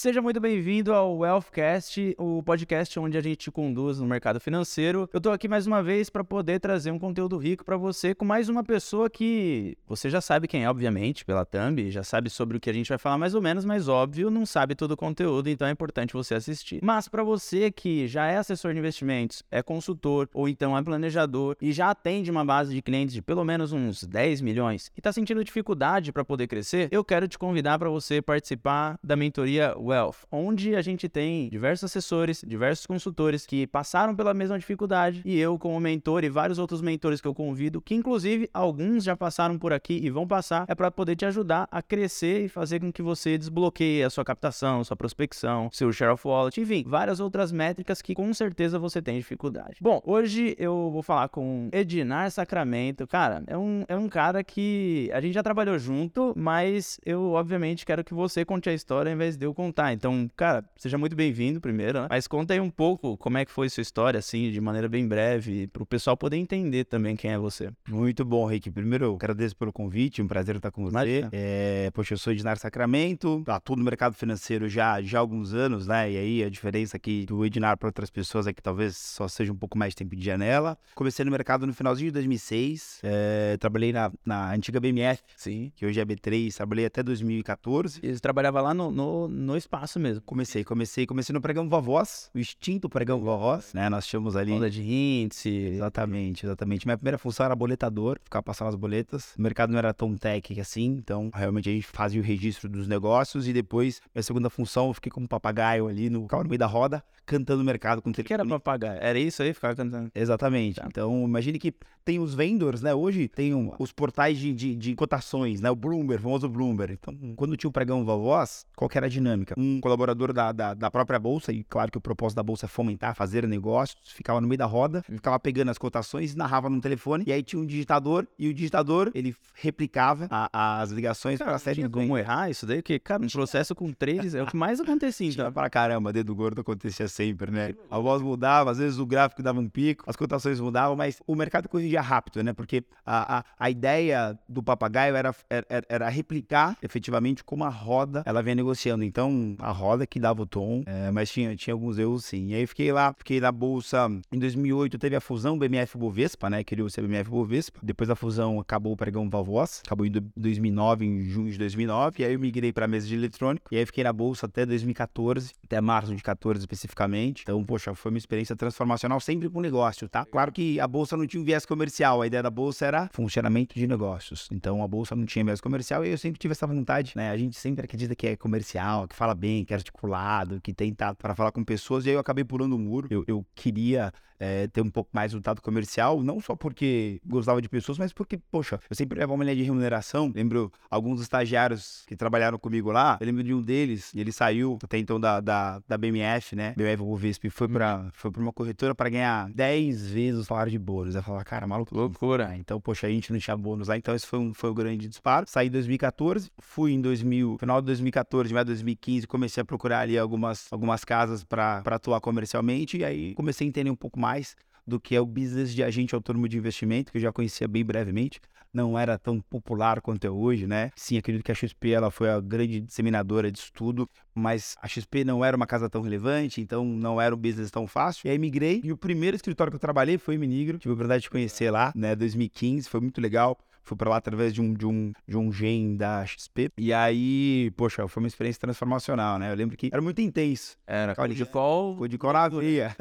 Seja muito bem-vindo ao Wealthcast, o podcast onde a gente te conduz no mercado financeiro. Eu tô aqui mais uma vez para poder trazer um conteúdo rico para você com mais uma pessoa que você já sabe quem é, obviamente, pela thumb, já sabe sobre o que a gente vai falar mais ou menos, mas óbvio, não sabe todo o conteúdo, então é importante você assistir. Mas para você que já é assessor de investimentos, é consultor ou então é planejador e já atende uma base de clientes de pelo menos uns 10 milhões e está sentindo dificuldade para poder crescer, eu quero te convidar para você participar da mentoria Wealth, onde a gente tem diversos assessores, diversos consultores que passaram pela mesma dificuldade e eu, como mentor e vários outros mentores que eu convido, que inclusive alguns já passaram por aqui e vão passar, é para poder te ajudar a crescer e fazer com que você desbloqueie a sua captação, sua prospecção, seu share of wallet, enfim, várias outras métricas que com certeza você tem dificuldade. Bom, hoje eu vou falar com Edinar Sacramento. Cara, é um, é um cara que a gente já trabalhou junto, mas eu obviamente quero que você conte a história em vez de eu contar. Então, cara, seja muito bem-vindo primeiro, né? Mas conta aí um pouco como é que foi sua história, assim, de maneira bem breve, para o pessoal poder entender também quem é você. Muito bom, Rick. Primeiro, eu agradeço pelo convite, um prazer estar com você. É, poxa, eu sou Edinar Sacramento, atuo no mercado financeiro já, já há alguns anos, né? E aí a diferença aqui do Edinar para outras pessoas é que talvez só seja um pouco mais de tempo de janela. Comecei no mercado no finalzinho de 2006, é, trabalhei na, na antiga BMF, Sim. que hoje é B3, trabalhei até 2014. E você trabalhava lá no, no, no espaço mesmo. Comecei, comecei, comecei no pregão Vovós, o extinto pregão Vovós, né? Nós tínhamos ali. Onda de índice. Exatamente, exatamente. Minha primeira função era boletador, ficar passando as boletas. O mercado não era tão tech assim, então realmente a gente fazia o registro dos negócios e depois, minha segunda função, eu fiquei como papagaio ali no, ficava no meio da roda, cantando no mercado com o O que era papagaio? Era isso aí? Ficar cantando? Exatamente. Tá. Então, imagine que tem os vendors, né? Hoje tem um- os portais de, de, de cotações, né? O Bloomberg, o famoso Bloomberg. Então, quando tinha o pregão Vovós, qual que era a dinâmica? Um colaborador da, da, da própria bolsa, e claro que o propósito da bolsa é fomentar, fazer negócios, ficava no meio da roda, ficava pegando as cotações, narrava no telefone, e aí tinha um digitador, e o digitador, ele replicava a- as ligações para a série como errar isso daí? Porque, cara, um processo com três é o que mais acontecia, então. pra caramba, dedo gordo acontecia sempre, né? A voz mudava, às vezes o gráfico dava um pico, as cotações mudavam, mas o mercado corrigia rápido, né? Porque a, a, a ideia do papagaio era, era, era replicar efetivamente como a roda ela vinha negociando. Então, a roda que dava o tom, é, mas tinha, tinha alguns erros sim. E aí fiquei lá, fiquei na bolsa. Em 2008 teve a fusão BMF Bovespa, né? Criou-se a BMF Bovespa. Depois da fusão acabou o pregão Valvoz, acabou em do- 2009, em junho de 2009. E aí eu migrei para mesa de eletrônico. E aí fiquei na bolsa até 2014, até março de 14 especificamente. Então, poxa, foi uma experiência transformacional sempre com negócio, tá? Claro que a bolsa não tinha um viés comercial, a ideia da bolsa era funcionamento de negócios. Então, a bolsa não tinha viés comercial e eu sempre tive essa vontade, né? A gente sempre acredita que é comercial, que fala bem, que é articulado, que tem tato para falar com pessoas. E aí eu acabei pulando o muro. Eu, eu queria é, ter um pouco mais resultado comercial, não só porque gostava de pessoas, mas porque, poxa, eu sempre levava uma linha de remuneração. Lembro alguns estagiários que trabalharam comigo lá, eu lembro de um deles, ele saiu até então da, da, da BMF, né? BMF Bovespa, e foi pra, foi pra uma corretora para ganhar 10 vezes o salário de bônus. Eu falava, cara, maluco. Loucura. Então, poxa, a gente não tinha bônus lá, então esse foi um, foi um grande disparo. Saí em 2014, fui em 2000, final de 2014, mais 2015, comecei a procurar ali algumas, algumas casas para atuar comercialmente, e aí comecei a entender um pouco mais do que é o business de agente autônomo de investimento, que eu já conhecia bem brevemente. Não era tão popular quanto é hoje, né? Sim, acredito que a XP ela foi a grande disseminadora disso tudo, mas a XP não era uma casa tão relevante, então não era um business tão fácil. E aí migrei, e o primeiro escritório que eu trabalhei foi em Minigro. Tive a oportunidade de conhecer lá, né? 2015, foi muito legal. Fui pra lá através de um, de um, de um gen da XP. E aí, poxa, foi uma experiência transformacional, né? Eu lembro que era muito intenso. Era Calma, de call. Foi de cor na veia.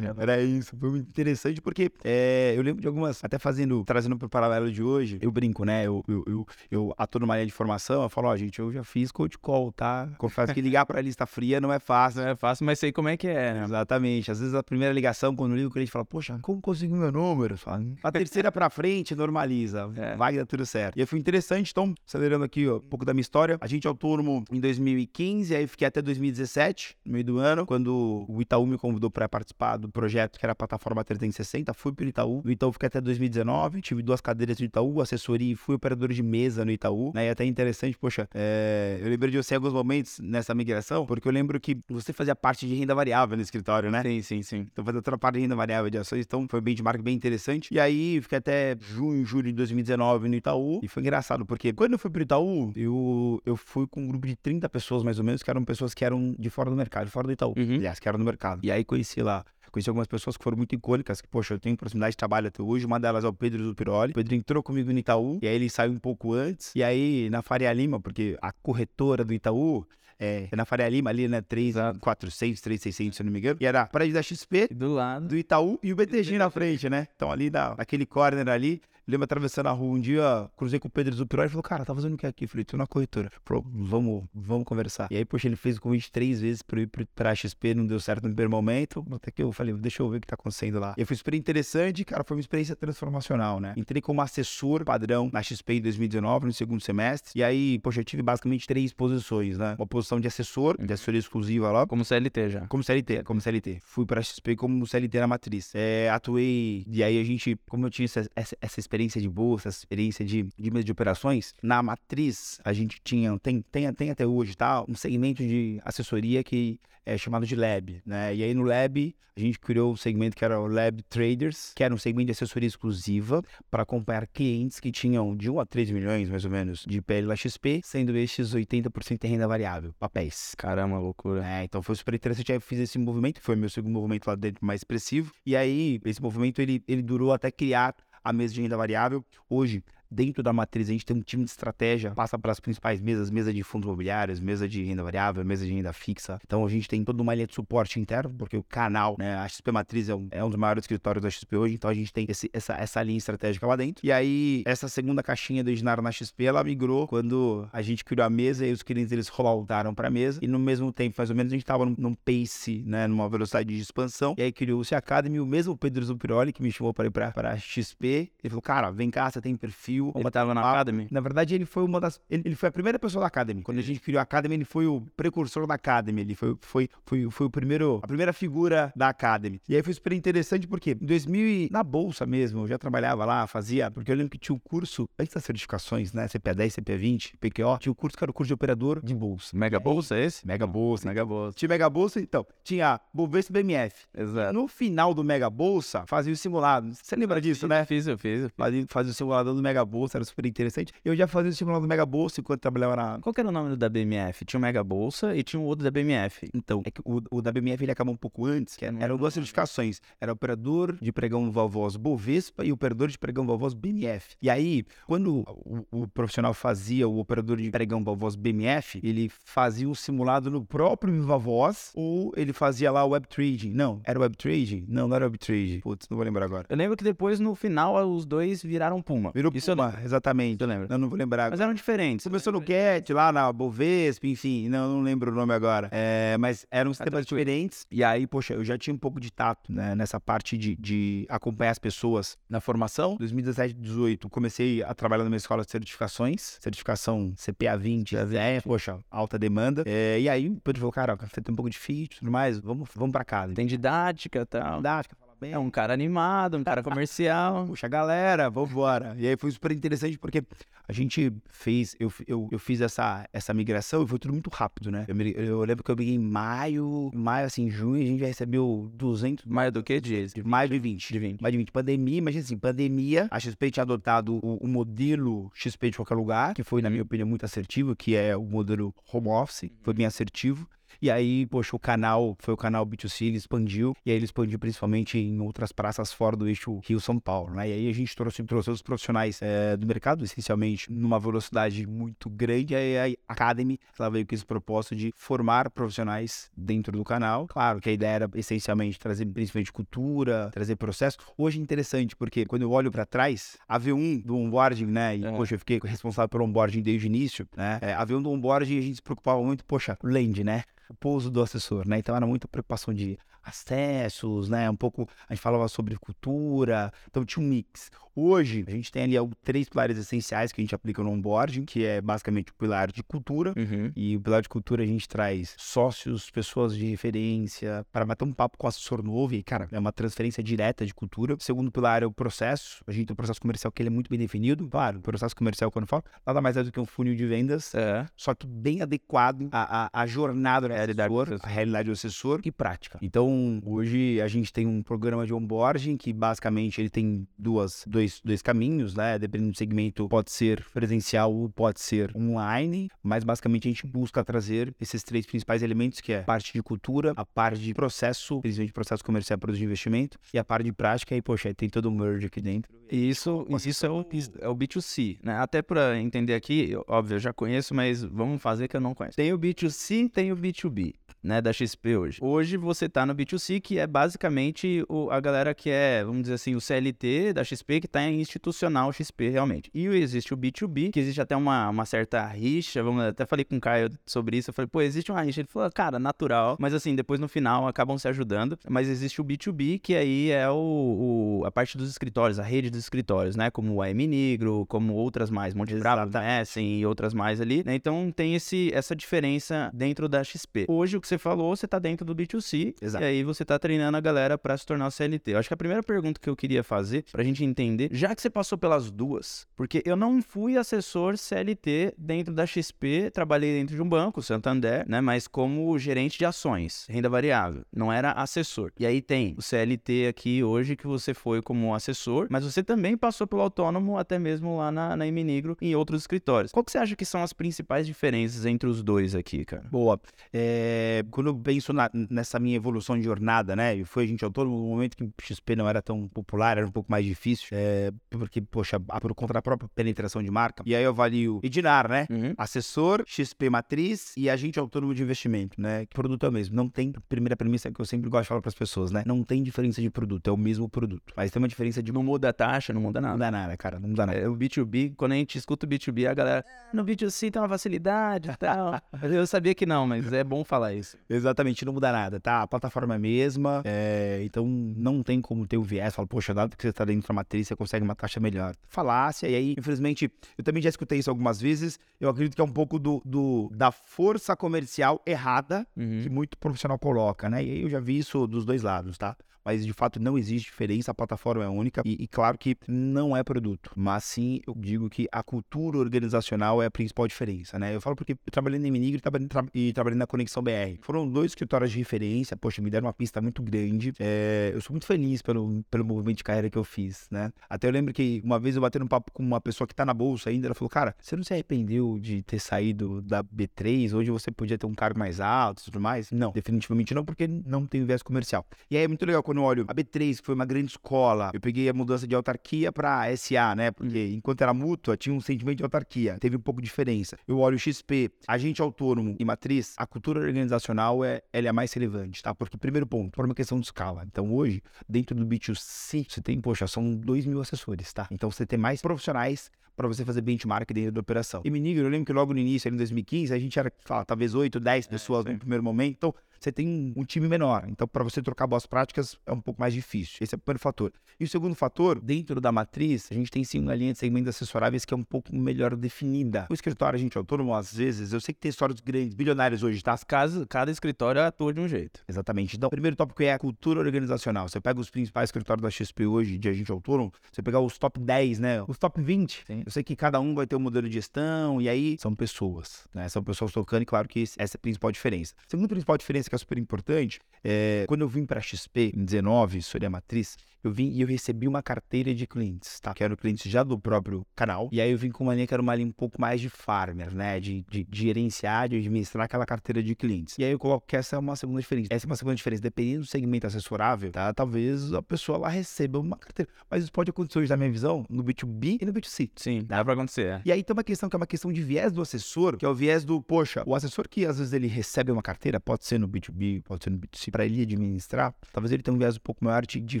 Era isso, foi muito interessante porque é, eu lembro de algumas, até fazendo, trazendo pro paralelo de hoje, eu brinco, né? Eu, eu, eu, eu atuo numa linha de formação, eu falo, ó, gente, eu já fiz cold call, tá? Confesso que ligar pra lista fria não é fácil. Não é fácil, mas sei como é que é, né? Exatamente. Às vezes a primeira ligação, quando liga o cliente fala, poxa, como conseguiu meu número? Fala, a terceira pra frente, normaliza. É. Vai dar tudo certo. E foi interessante, então, acelerando aqui ó, um pouco da minha história. A gente autônomo em 2015, aí fiquei até 2017, no meio do ano, quando o Itaú me convidou para participar do projeto que era a plataforma 360. Fui pro Itaú. No Itaú fiquei até 2019, tive duas cadeiras no Itaú, assessoria e fui operador de mesa no Itaú. Né? E até interessante, poxa, é, eu lembrei de você em alguns momentos nessa migração, porque eu lembro que você fazia parte de renda variável no escritório, né? Sim, sim, sim. Então, fazia toda a parte de renda variável de ações, então foi um benchmark bem interessante. E aí, fiquei até junho, julho de 2019 no Itaú. E foi engraçado, porque quando eu fui pro Itaú, eu, eu fui com um grupo de 30 pessoas, mais ou menos, que eram pessoas que eram de fora do mercado, de fora do Itaú. Uhum. Aliás, que eram do mercado. E aí conheci lá Conheci algumas pessoas que foram muito icônicas, que, poxa, eu tenho proximidade de trabalho até hoje. Uma delas é o Pedro Zupiroli. O Pedro entrou comigo no Itaú, e aí ele saiu um pouco antes. E aí, na Faria Lima, porque a corretora do Itaú é, é na Faria Lima, ali, né? 346, 3600, se eu não me engano. E era a prédio da XP, do lado. do Itaú e o BTG na frente, né? Então ali na, naquele corner ali, lembro atravessando a rua um dia, cruzei com o Pedro Zupiroli e falou, cara, tá fazendo o que aqui? Eu falei, tô na corretora. Falou, vamos, vamos conversar. E aí, poxa, ele fez o convite três vezes pra eu ir pra XP, não deu certo no primeiro momento, até que eu falei, deixa eu ver o que tá acontecendo lá. E foi super interessante, cara, foi uma experiência transformacional, né? Entrei como assessor padrão na XP em 2019, no segundo semestre, e aí, poxa, eu tive basicamente três posições, né? Uma posição de assessor, de assessoria exclusiva lá, Como CLT já. como CLT, como CLT. Fui pra XP como CLT na matriz. É, atuei, e aí a gente, como eu tinha essa, essa, essa experiência de bolsa, experiência de, de mesa de operações, na matriz a gente tinha, tem, tem, tem até hoje, tá? Um segmento de assessoria que é chamado de Lab, né? E aí no Lab a gente criou um segmento que era o Lab Traders, que era um segmento de assessoria exclusiva para acompanhar clientes que tinham de 1 a 3 milhões, mais ou menos, de PL na XP, sendo estes 80% em renda variável, papéis. Caramba, loucura. É, então foi super interessante. Aí eu fiz esse movimento, foi meu segundo movimento lá dentro mais expressivo. E aí, esse movimento ele, ele durou até criar a mesa de renda variável. Hoje, dentro da matriz, a gente tem um time de estratégia, passa para as principais mesas, mesa de fundos imobiliários, mesa de renda variável, mesa de renda fixa. Então a gente tem toda uma linha de suporte interno, porque o canal, né, a XP Matriz é um, é um dos maiores escritórios da XP hoje, então a gente tem esse- essa, essa linha estratégica lá dentro. E aí, essa segunda caixinha do Ignaro na XP, ela migrou quando a gente criou a mesa e os clientes eles rolloutaram para a mesa. E no mesmo tempo, mais ou menos, a gente estava num, num pace, né, numa velocidade de expansão. E aí criou-se a Academy, o mesmo Pedro Zupiroli, que me chamou para ir para XP. Ele falou, cara, vem cá, você tem perfil. Ele tava na Academy? Na verdade, ele foi uma das. Ele, ele foi a primeira pessoa da Academy. Quando a gente criou a Academy, ele foi o precursor da Academy. Ele foi, foi, foi, foi o primeiro, a primeira figura da Academy. E aí foi super interessante porque em 2000, e- na bolsa mesmo, eu já trabalhava lá, fazia. Porque eu lembro que tinha o curso, antes das certificações, né? CPA 10, CPA 20, PQO, tinha o curso que era o curso de operador de bolsa. Mega Bolsa é esse? Mega Bolsa. Mega Bolsa. Tinha Mega Bolsa, então. Tinha Bovespa e BMF. Exato. No final do Mega Bolsa, fazia o simulado. Você lembra disso, né? Fiz, eu fiz. eu fiz. Fazia, fazia o simulador do Mega Bolsa, era super interessante. Eu já fazia o simulador do Mega Bolsa enquanto trabalhava na. Qual que era o nome do da BMF? Tinha o Mega Bolsa e tinha o outro da BMF. Então, é o, o da BMF ele acabou um pouco antes, que era- eram duas certificações. Era operador de pregão Valvoz Bovespa e operador de pregão Valvoz BMF. E aí, quando o, o profissional fazia o operador de pregão Valvoz BMF, ele fazia um simulado no próprio Valvoz ou ele fazia lá o web trading. Não, era web trading? Não, não era web trading. Putz, não vou lembrar agora. Eu lembro que depois, no final, os dois viraram Puma. Virou Isso eu Puma, exatamente. Eu lembro. Não, não vou lembrar agora. Mas eram diferentes. Começou no Cat, lá na Bovespa, enfim, não, não lembro o nome agora. É, mas eram sistemas diferentes. E aí, poxa, eu já tinha um pouco de tato né, nessa parte de, de acompanhar as pessoas na formação. 2017, 2018, comecei a trabalhar numa escola de certificações, certificação CPA 20, é, poxa, alta demanda. É, e aí o Pedro falou, cara, você tem um pouco de fit e tudo mais, vamos, vamos pra casa. Tem didática e tal. Didática, bem. É um cara animado, um cara comercial. Puxa, galera, vambora. E aí foi super interessante porque a gente fez, eu, eu, eu fiz essa, essa migração e foi tudo muito rápido, né? Eu, eu lembro que eu peguei em maio, maio, assim, junho, a gente já recebeu 200, Mais do que diz? de maio de 20. De 20. Mais de 20. Pandemia, imagina assim, pandemia, a XP tinha adotado o, o modelo XP de qualquer lugar, que foi, na minha opinião, muito assertivo, que é o modelo home office, foi bem assertivo. E aí, poxa, o canal, foi o canal B2C, ele expandiu, e aí ele expandiu principalmente em outras praças fora do eixo Rio-São Paulo, né? E aí a gente trouxe, trouxe os profissionais eh, do mercado, essencialmente, numa velocidade muito grande, e aí a Academy, ela veio com esse propósito de formar profissionais dentro do canal. Claro que a ideia era, essencialmente, trazer principalmente cultura, trazer processo. Hoje é interessante, porque quando eu olho para trás, a V1 do onboarding, né? E, É. poxa, eu fiquei responsável pelo onboarding desde o início, né? É, a V1 do onboarding, a gente se preocupava muito, poxa, land, né? O pouso do assessor, né? Então era muita preocupação de acessos, né? Um pouco a gente falava sobre cultura, então tinha um mix. Hoje a gente tem ali três pilares essenciais que a gente aplica no onboarding, que é basicamente o pilar de cultura. Uhum. E o pilar de cultura a gente traz sócios, pessoas de referência, para bater um papo com o assessor novo. E, cara, é uma transferência direta de cultura. O segundo pilar é o processo. A gente tem um processo comercial que ele é muito bem definido. Claro, o processo comercial, quando eu falo, nada mais é do que um funil de vendas É. só que bem adequado à, à, à jornada do assessor, realidade do assessor e prática. Então, hoje a gente tem um programa de onboarding que basicamente ele tem duas, dois dois, dois caminhos, né? Dependendo do segmento, pode ser presencial ou pode ser online, mas basicamente a gente busca trazer esses três principais elementos, que é a parte de cultura, a parte de processo, principalmente processo comercial para de investimento, e a parte de prática, e poxa, tem todo o merge aqui dentro. E isso, isso é o, é o B2C, né? Até para entender aqui, óbvio, eu já conheço, mas vamos fazer que eu não conheço. Tem o B2C, tem o B2B né, da XP hoje. Hoje você está no B2C, que é basicamente o, a galera que é, vamos dizer assim, o CLT da XP, que está institucional XP realmente. E existe o B2B, que existe até uma, uma certa rixa, vamos, até falei com o Caio sobre isso, eu falei, pô, existe uma rixa. Ele falou, cara, natural, mas assim, depois no final acabam se ajudando. Mas existe o B2B, que aí é o, o a parte dos escritórios, a rede dos escritórios, né, como o AM Negro, como outras mais, Monte Bravo, Essen e outras mais ali, né? Então tem esse, essa diferença dentro da XP. Hoje o que você falou, você tá dentro do B2C. Exato. E aí você tá treinando a galera para se tornar CLT. Eu acho que a primeira pergunta que eu queria fazer, pra gente entender, já que você passou pelas duas, porque eu não fui assessor CLT dentro da XP, trabalhei dentro de um banco, Santander, né? Mas como gerente de ações, renda variável. Não era assessor. E aí tem o CLT aqui hoje que você foi como assessor, mas você também passou pelo autônomo até mesmo lá na, na Iminigro em outros escritórios. Qual que você acha que são as principais diferenças entre os dois aqui, cara? Boa. É quando eu penso na, nessa minha evolução de jornada, né? E foi a gente autônomo no momento que XP não era tão popular, era um pouco mais difícil, é, porque, poxa, por conta da própria penetração de marca. E aí eu avalio Edinar, né? Uhum. Assessor, XP Matriz e agente autônomo de investimento, né? Que produto é o mesmo. Não tem, primeira premissa que eu sempre gosto de falar para as pessoas, né? Não tem diferença de produto, é o mesmo produto. Mas tem uma diferença de. Não muda a taxa, não muda nada. Não muda nada, cara, não muda nada. É, o B2B, quando a gente escuta o B2B, a galera, no B2C tem uma facilidade e tal. eu sabia que não, mas é bom falar isso. Exatamente, não muda nada, tá? A plataforma é a mesma, é, então não tem como ter o viés. Fala, poxa, dado que você tá dentro da matriz, você consegue uma taxa melhor. Falácia, e aí, infelizmente, eu também já escutei isso algumas vezes. Eu acredito que é um pouco do, do da força comercial errada uhum. que muito profissional coloca, né? E aí eu já vi isso dos dois lados, tá? Mas de fato não existe diferença, a plataforma é única e, e, claro que não é produto, mas sim eu digo que a cultura organizacional é a principal diferença, né? Eu falo porque eu trabalhei na e tra e trabalhei na Conexão BR. Foram dois escritórios de referência, poxa, me deram uma pista muito grande. É, eu sou muito feliz pelo, pelo movimento de carreira que eu fiz, né? Até eu lembro que uma vez eu bati um papo com uma pessoa que tá na bolsa ainda, ela falou, cara, você não se arrependeu de ter saído da B3, hoje você podia ter um cargo mais alto e tudo mais? Não, definitivamente não, porque não tem viés comercial. E aí é muito legal quando eu olho a B3, que foi uma grande escola, eu peguei a mudança de autarquia para SA, né? Porque uhum. enquanto era mútua, tinha um sentimento de autarquia, teve um pouco de diferença. Eu olho o XP, agente autônomo e matriz, a cultura organizacional é, ela é a mais relevante, tá? Porque, primeiro ponto, por uma questão de escala. Então, hoje, dentro do B2C, você tem, poxa, são 2 mil assessores, tá? Então, você tem mais profissionais para você fazer benchmark dentro da operação. E Minigro, eu lembro que logo no início, ali em 2015, a gente era, fala, talvez 8, 10 é, pessoas é, no primeiro momento. Então, você tem um time menor. Então, para você trocar boas práticas, é um pouco mais difícil. Esse é o primeiro fator. E o segundo fator, dentro da matriz, a gente tem sim uma linha de segmentos assessoráveis que é um pouco melhor definida. O escritório, a gente é autônomo, às vezes, eu sei que tem histórias grandes, bilionários hoje, tá? Caso, cada escritório atua de um jeito. Exatamente. Então, o primeiro tópico é a cultura organizacional. Você pega os principais escritórios da XP hoje, de agente autônomo, você pegar os top 10, né? Os top 20. Sim. Eu sei que cada um vai ter um modelo de gestão, e aí são pessoas, né? São pessoas tocando, e claro que essa é a principal diferença. A segunda principal diferença que é super importante é quando eu vim para a XP em 19, Soria Matriz, eu vim e eu recebi uma carteira de clientes, tá? Que eram clientes já do próprio canal. E aí eu vim com uma linha que era uma linha um pouco mais de farmer, né? De, de, de gerenciar, de administrar aquela carteira de clientes. E aí eu coloco que essa é uma segunda diferença. Essa é uma segunda diferença. Dependendo do segmento assessorável, tá? Talvez a pessoa lá receba uma carteira. Mas isso pode acontecer hoje, na minha visão, no B2B e no B2C. Sim, dá pra acontecer. É. E aí tem uma questão que é uma questão de viés do assessor, que é o viés do, poxa, o assessor que às vezes ele recebe uma carteira, pode ser no B2B, pode ser no B2C, para ele administrar, talvez ele tenha um viés um pouco maior de, de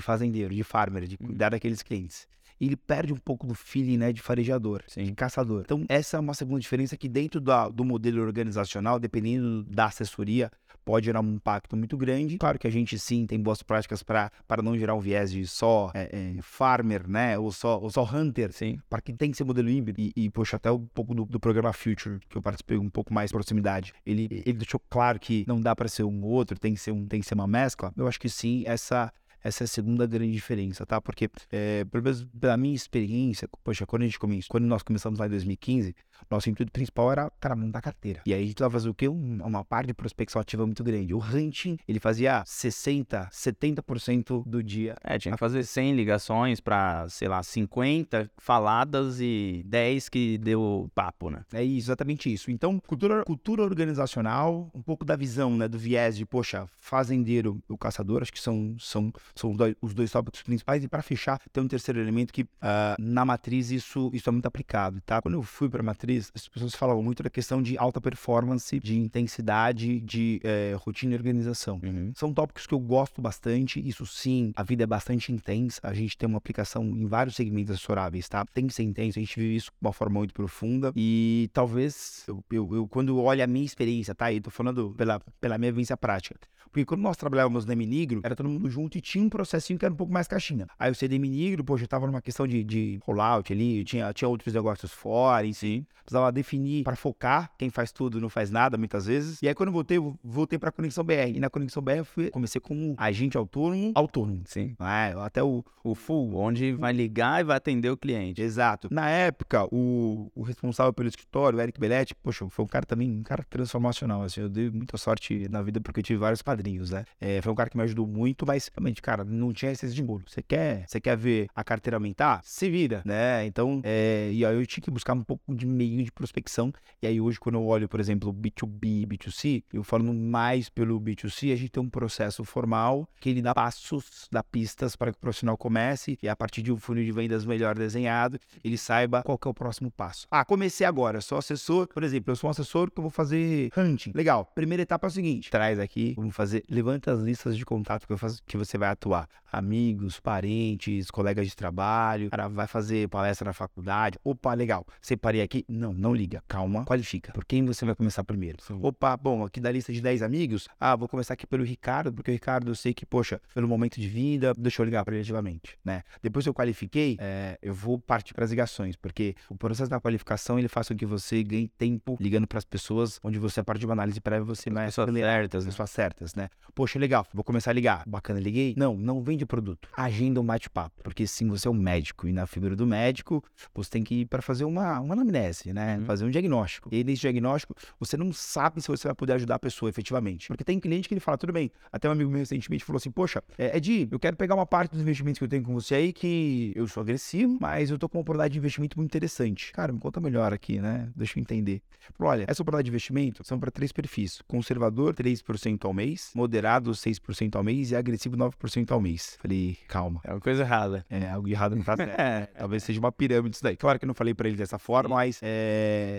fazendeiro, de farmer, de cuidar uhum. daqueles clientes. Ele perde um pouco do feeling, né, de farejador, Sim. de caçador. Então, essa é uma segunda diferença que dentro da, do modelo organizacional, dependendo da assessoria, pode gerar um impacto muito grande. Claro que a gente sim tem boas práticas para não gerar um viés de só é, é, farmer, né, ou só, ou só hunter, sim. para que tem que ser modelo híbrido. E, e poxa, até um pouco do, do, programa Future, que eu participei um pouco mais proximidade, ele, ele deixou claro que não dá para ser um ou outro, tem que ser um, tem que ser uma mescla. Eu acho que sim, essa essa é a segunda grande diferença, tá? Porque, é, pelo menos pela minha experiência, poxa, quando a gente começou, quando nós começamos lá em 2015, Nosso intuito principal era, cara, montar carteira. E aí a gente tava fazendo o quê? Um, uma parte de prospecção ativa muito grande. O hunting, ele fazia 60, 70% do dia. É, tinha que fazer 100 ligações para, sei lá, 50 faladas e 10 que deu papo, né? É exatamente isso. Então, cultura, cultura organizacional, um pouco da visão, né, do viés de, poxa, fazendeiro e o caçador, acho que são, são, são os, dois, os dois tópicos principais. E para fechar, tem um terceiro elemento que uh, na matriz isso, isso é muito aplicado, tá? Quando eu fui para a as pessoas falavam muito da questão de alta performance, de intensidade, de eh, rotina e organização. Uhum. São tópicos que eu gosto bastante. Isso sim, a vida é bastante intensa. A gente tem uma aplicação em vários segmentos assessoráveis, tá? Tem que ser intenso, a gente vive isso de uma forma muito profunda. E talvez, eu, eu, eu quando olho a minha experiência, tá? E tô falando pela, pela minha vivência prática. Porque quando nós trabalhávamos na Minigro, era todo mundo junto e tinha um processinho que era um pouco mais caixinha. Aí o CD Minigro, poxa, eu tava numa questão de, de rollout ali, tinha, tinha outros negócios fora, em si. Precisava definir para focar. Quem faz tudo não faz nada, muitas vezes. E aí, quando eu voltei, voltei pra Conexão BR. E na Conexão BR, eu fui, comecei como agente autônomo, autônomo. Sim. É, até o, O full, onde vai ligar e vai atender o cliente. Exato. Na época, o, o responsável pelo escritório, o Eric Belletti, poxa, foi um cara também, um cara transformacional, assim, eu dei muita sorte na vida porque eu tive vários padrinhos, né? É, foi um cara que me ajudou muito, mas realmente, cara, não tinha essência de bolo. Você quer, você quer ver a carteira aumentar? Se vira, né? Então, é, e aí eu tinha que buscar um pouco de meio de prospecção, e aí hoje quando eu olho, por exemplo, B2B e B2C, eu falando mais pelo B2C, a gente tem um processo formal que ele dá passos, dá pistas para que o profissional comece e a partir de um funil de vendas melhor desenhado, ele saiba qual é o próximo passo. Ah, comecei agora, sou assessor, por exemplo, eu sou um assessor que eu vou fazer hunting. Legal. Primeira etapa é o seguinte: traz aqui, vamos fazer, levanta as listas de contato que, faço, que você vai atuar. Amigos, parentes, colegas de trabalho, cara, vai fazer palestra na faculdade. Opa, legal. Separei aqui. Não, não liga. Calma, qualifica. Por quem você vai começar primeiro? Opa, bom, aqui da lista de 10 amigos, ah, vou começar aqui pelo Ricardo, porque o Ricardo eu sei que, poxa, pelo momento de vida, deixa eu ligar para ele ativamente, né? Depois que eu qualifiquei, é, eu vou partir para as ligações, porque o processo da qualificação ele faz com que você ganhe tempo ligando para as pessoas, onde você, a partir de uma análise prévia, você vai pessoas acelerar certas, as né? pessoas certas, né? Poxa, legal, vou começar a ligar. Bacana, liguei. Não, não vende produto. Agenda um bate-papo, porque sim, você é um médico e na figura do médico, você tem que ir para fazer uma, uma anamnese, né? Uhum. Fazer um diagnóstico. E nesse diagnóstico, você não sabe se você vai poder ajudar a pessoa efetivamente. Porque tem cliente que ele fala, tudo bem. Até um amigo meu recentemente falou assim: Poxa, é, Edi, eu quero pegar uma parte dos investimentos que eu tenho com você aí, que eu sou agressivo, mas eu tô com uma oportunidade de investimento muito interessante. Cara, me conta melhor aqui, né? Deixa eu entender. Falou, olha, essa oportunidade de investimento são para três perfis: conservador, 3% ao mês, moderado, 6% ao mês e agressivo, 9% ao mês. Falei, calma. É uma coisa errada. É, algo errado não tá certo. É. Talvez seja uma pirâmide isso daí. Claro que eu não falei pra ele dessa forma, mas é,